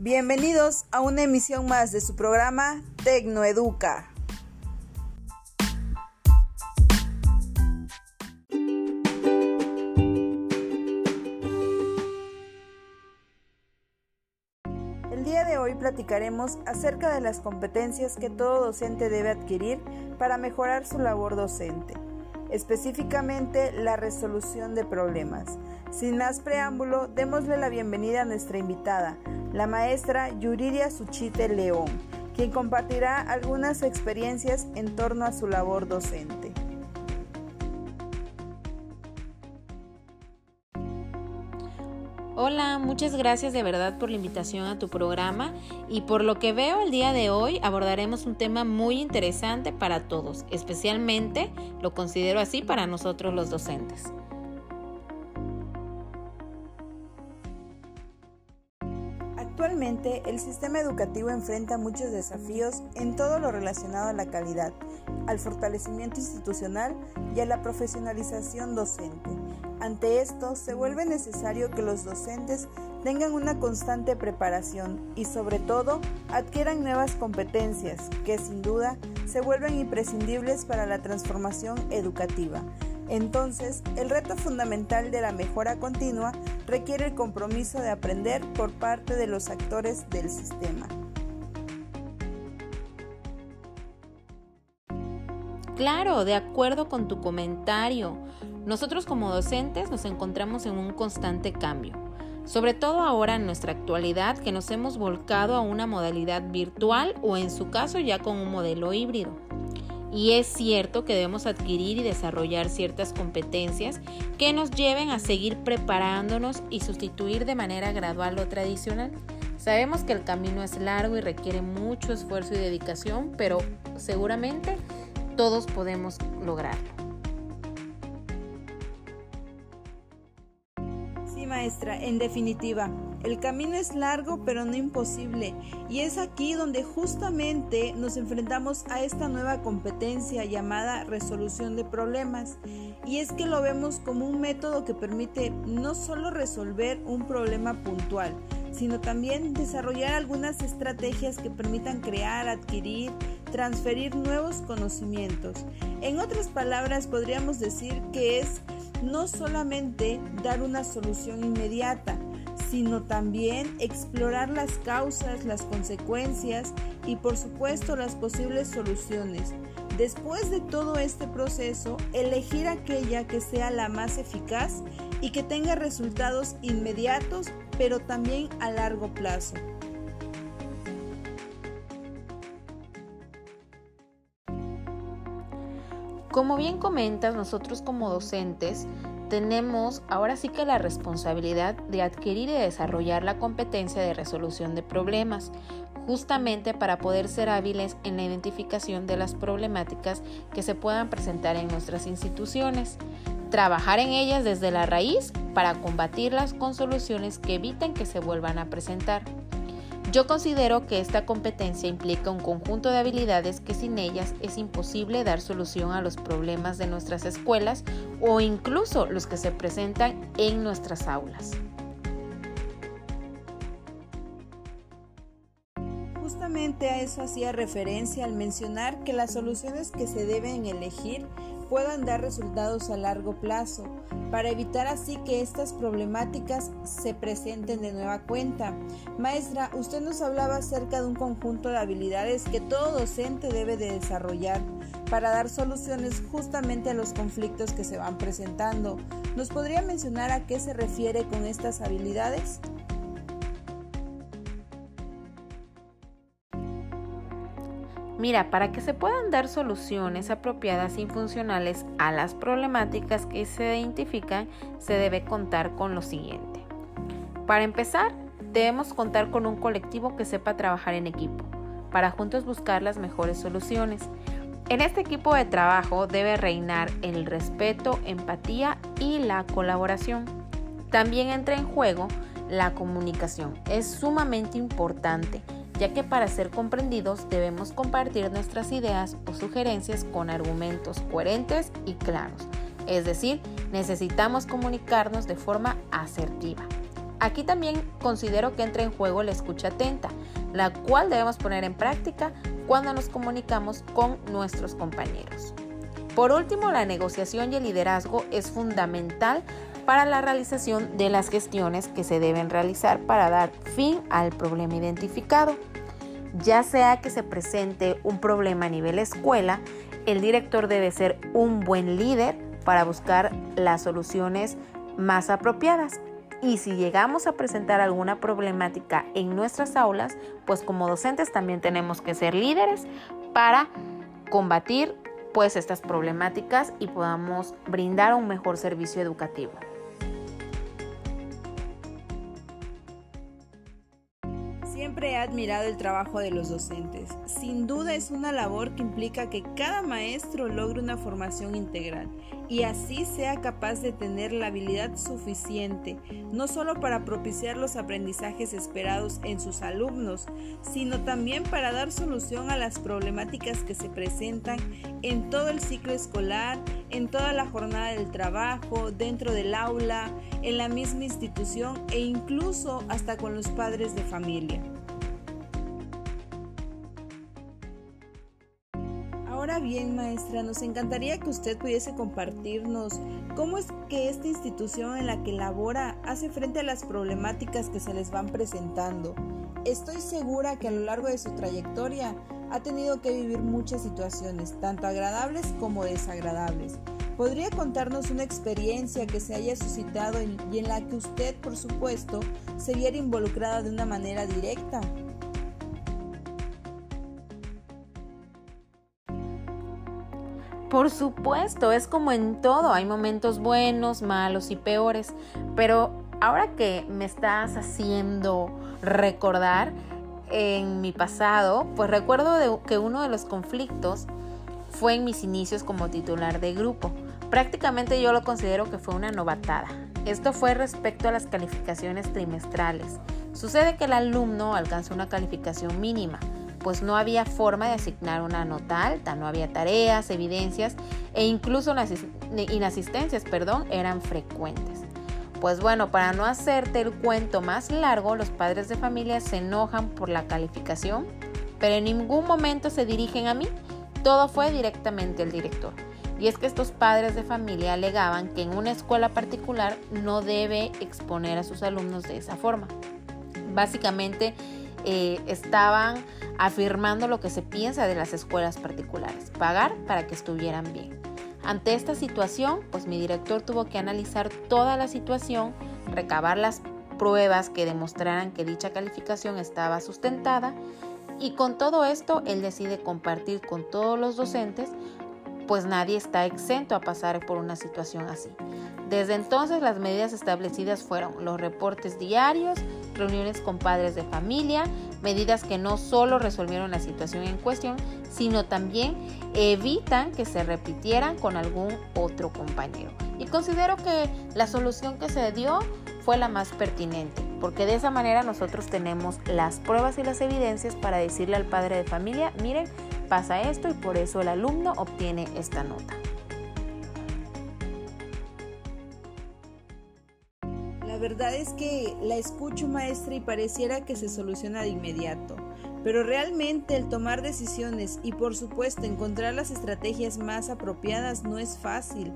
Bienvenidos a una emisión más de su programa Tecnoeduca. El día de hoy platicaremos acerca de las competencias que todo docente debe adquirir para mejorar su labor docente, específicamente la resolución de problemas. Sin más preámbulo, démosle la bienvenida a nuestra invitada, la maestra Yuriria Suchite León, quien compartirá algunas experiencias en torno a su labor docente. Hola, muchas gracias de verdad por la invitación a tu programa y por lo que veo el día de hoy abordaremos un tema muy interesante para todos, especialmente lo considero así para nosotros los docentes. Actualmente, el sistema educativo enfrenta muchos desafíos en todo lo relacionado a la calidad, al fortalecimiento institucional y a la profesionalización docente. Ante esto, se vuelve necesario que los docentes tengan una constante preparación y sobre todo adquieran nuevas competencias que sin duda se vuelven imprescindibles para la transformación educativa. Entonces, el reto fundamental de la mejora continua requiere el compromiso de aprender por parte de los actores del sistema. Claro, de acuerdo con tu comentario. Nosotros como docentes nos encontramos en un constante cambio, sobre todo ahora en nuestra actualidad que nos hemos volcado a una modalidad virtual o en su caso ya con un modelo híbrido. Y es cierto que debemos adquirir y desarrollar ciertas competencias que nos lleven a seguir preparándonos y sustituir de manera gradual lo tradicional. Sabemos que el camino es largo y requiere mucho esfuerzo y dedicación, pero seguramente todos podemos lograrlo. Maestra, en definitiva, el camino es largo pero no imposible y es aquí donde justamente nos enfrentamos a esta nueva competencia llamada resolución de problemas y es que lo vemos como un método que permite no solo resolver un problema puntual, sino también desarrollar algunas estrategias que permitan crear, adquirir, transferir nuevos conocimientos. En otras palabras, podríamos decir que es no solamente dar una solución inmediata, sino también explorar las causas, las consecuencias y por supuesto las posibles soluciones. Después de todo este proceso, elegir aquella que sea la más eficaz y que tenga resultados inmediatos, pero también a largo plazo. Como bien comentas, nosotros como docentes tenemos ahora sí que la responsabilidad de adquirir y desarrollar la competencia de resolución de problemas, justamente para poder ser hábiles en la identificación de las problemáticas que se puedan presentar en nuestras instituciones, trabajar en ellas desde la raíz para combatirlas con soluciones que eviten que se vuelvan a presentar. Yo considero que esta competencia implica un conjunto de habilidades que sin ellas es imposible dar solución a los problemas de nuestras escuelas o incluso los que se presentan en nuestras aulas. Justamente a eso hacía referencia al mencionar que las soluciones que se deben elegir puedan dar resultados a largo plazo, para evitar así que estas problemáticas se presenten de nueva cuenta. Maestra, usted nos hablaba acerca de un conjunto de habilidades que todo docente debe de desarrollar para dar soluciones justamente a los conflictos que se van presentando. ¿Nos podría mencionar a qué se refiere con estas habilidades? Mira, para que se puedan dar soluciones apropiadas y funcionales a las problemáticas que se identifican, se debe contar con lo siguiente. Para empezar, debemos contar con un colectivo que sepa trabajar en equipo, para juntos buscar las mejores soluciones. En este equipo de trabajo debe reinar el respeto, empatía y la colaboración. También entra en juego la comunicación. Es sumamente importante ya que para ser comprendidos debemos compartir nuestras ideas o sugerencias con argumentos coherentes y claros. Es decir, necesitamos comunicarnos de forma asertiva. Aquí también considero que entra en juego la escucha atenta, la cual debemos poner en práctica cuando nos comunicamos con nuestros compañeros. Por último, la negociación y el liderazgo es fundamental para la realización de las gestiones que se deben realizar para dar fin al problema identificado. Ya sea que se presente un problema a nivel escuela, el director debe ser un buen líder para buscar las soluciones más apropiadas. Y si llegamos a presentar alguna problemática en nuestras aulas, pues como docentes también tenemos que ser líderes para combatir pues estas problemáticas y podamos brindar un mejor servicio educativo. He admirado el trabajo de los docentes. Sin duda es una labor que implica que cada maestro logre una formación integral y así sea capaz de tener la habilidad suficiente, no solo para propiciar los aprendizajes esperados en sus alumnos, sino también para dar solución a las problemáticas que se presentan en todo el ciclo escolar, en toda la jornada del trabajo, dentro del aula, en la misma institución e incluso hasta con los padres de familia. Bien, maestra, nos encantaría que usted pudiese compartirnos cómo es que esta institución en la que labora hace frente a las problemáticas que se les van presentando. Estoy segura que a lo largo de su trayectoria ha tenido que vivir muchas situaciones, tanto agradables como desagradables. ¿Podría contarnos una experiencia que se haya suscitado y en la que usted, por supuesto, se viera involucrada de una manera directa? Por supuesto, es como en todo, hay momentos buenos, malos y peores, pero ahora que me estás haciendo recordar en mi pasado, pues recuerdo que uno de los conflictos fue en mis inicios como titular de grupo. Prácticamente yo lo considero que fue una novatada. Esto fue respecto a las calificaciones trimestrales. Sucede que el alumno alcanza una calificación mínima, pues no había forma de asignar una nota alta, no había tareas, evidencias e incluso las inasistencias, perdón, eran frecuentes. Pues bueno, para no hacerte el cuento más largo, los padres de familia se enojan por la calificación, pero en ningún momento se dirigen a mí, todo fue directamente el director. Y es que estos padres de familia alegaban que en una escuela particular no debe exponer a sus alumnos de esa forma. Básicamente eh, estaban afirmando lo que se piensa de las escuelas particulares, pagar para que estuvieran bien. Ante esta situación, pues mi director tuvo que analizar toda la situación, recabar las pruebas que demostraran que dicha calificación estaba sustentada y con todo esto él decide compartir con todos los docentes, pues nadie está exento a pasar por una situación así. Desde entonces las medidas establecidas fueron los reportes diarios, reuniones con padres de familia, medidas que no solo resolvieron la situación en cuestión, sino también evitan que se repitieran con algún otro compañero. Y considero que la solución que se dio fue la más pertinente, porque de esa manera nosotros tenemos las pruebas y las evidencias para decirle al padre de familia, miren, pasa esto y por eso el alumno obtiene esta nota. La verdad es que la escucho maestra y pareciera que se soluciona de inmediato, pero realmente el tomar decisiones y por supuesto encontrar las estrategias más apropiadas no es fácil.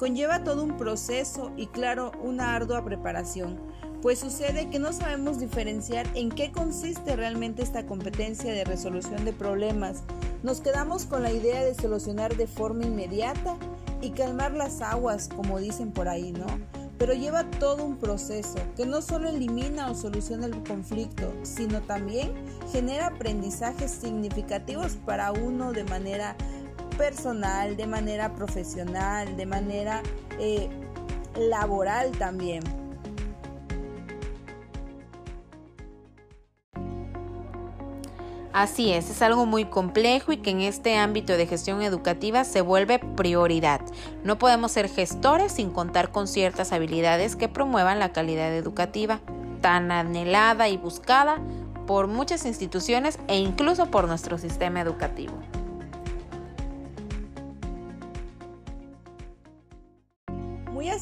Conlleva todo un proceso y claro, una ardua preparación, pues sucede que no sabemos diferenciar en qué consiste realmente esta competencia de resolución de problemas. Nos quedamos con la idea de solucionar de forma inmediata y calmar las aguas, como dicen por ahí, ¿no? Pero lleva todo un proceso que no solo elimina o soluciona el conflicto, sino también genera aprendizajes significativos para uno de manera personal, de manera profesional, de manera eh, laboral también. Así es, es algo muy complejo y que en este ámbito de gestión educativa se vuelve prioridad. No podemos ser gestores sin contar con ciertas habilidades que promuevan la calidad educativa, tan anhelada y buscada por muchas instituciones e incluso por nuestro sistema educativo.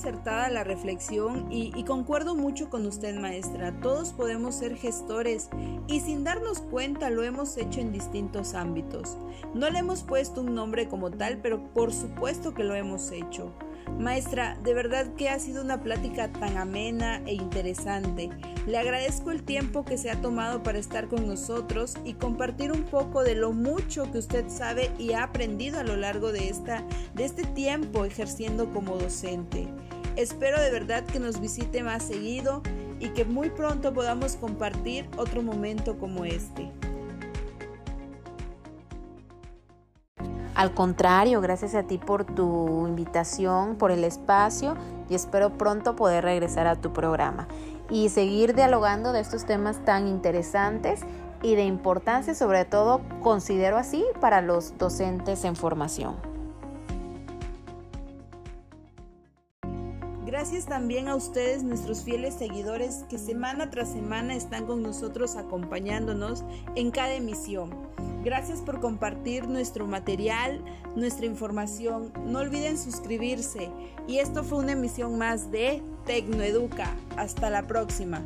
Acertada la reflexión y, concuerdo mucho con usted maestra. Todos podemos ser gestores y sin darnos cuenta lo hemos hecho en distintos ámbitos. No le hemos puesto un nombre como tal, pero por supuesto que lo hemos hecho. Maestra, de verdad que ha sido una plática tan amena e interesante. Le agradezco el tiempo que se ha tomado para estar con nosotros y compartir un poco de lo mucho que usted sabe y ha aprendido a lo largo de, esta, de este tiempo ejerciendo como docente. Espero de verdad que nos visite más seguido y que muy pronto podamos compartir otro momento como este. Al contrario, gracias a ti por tu invitación, por el espacio y espero pronto poder regresar a tu programa y seguir dialogando de estos temas tan interesantes y de importancia, sobre todo considero así, para los docentes en formación. Gracias también a ustedes, nuestros fieles seguidores, que semana tras semana están con nosotros acompañándonos en cada emisión. Gracias por compartir nuestro material, nuestra información. No olviden suscribirse. Y esto fue una emisión más de Tecnoeduca. Hasta la próxima.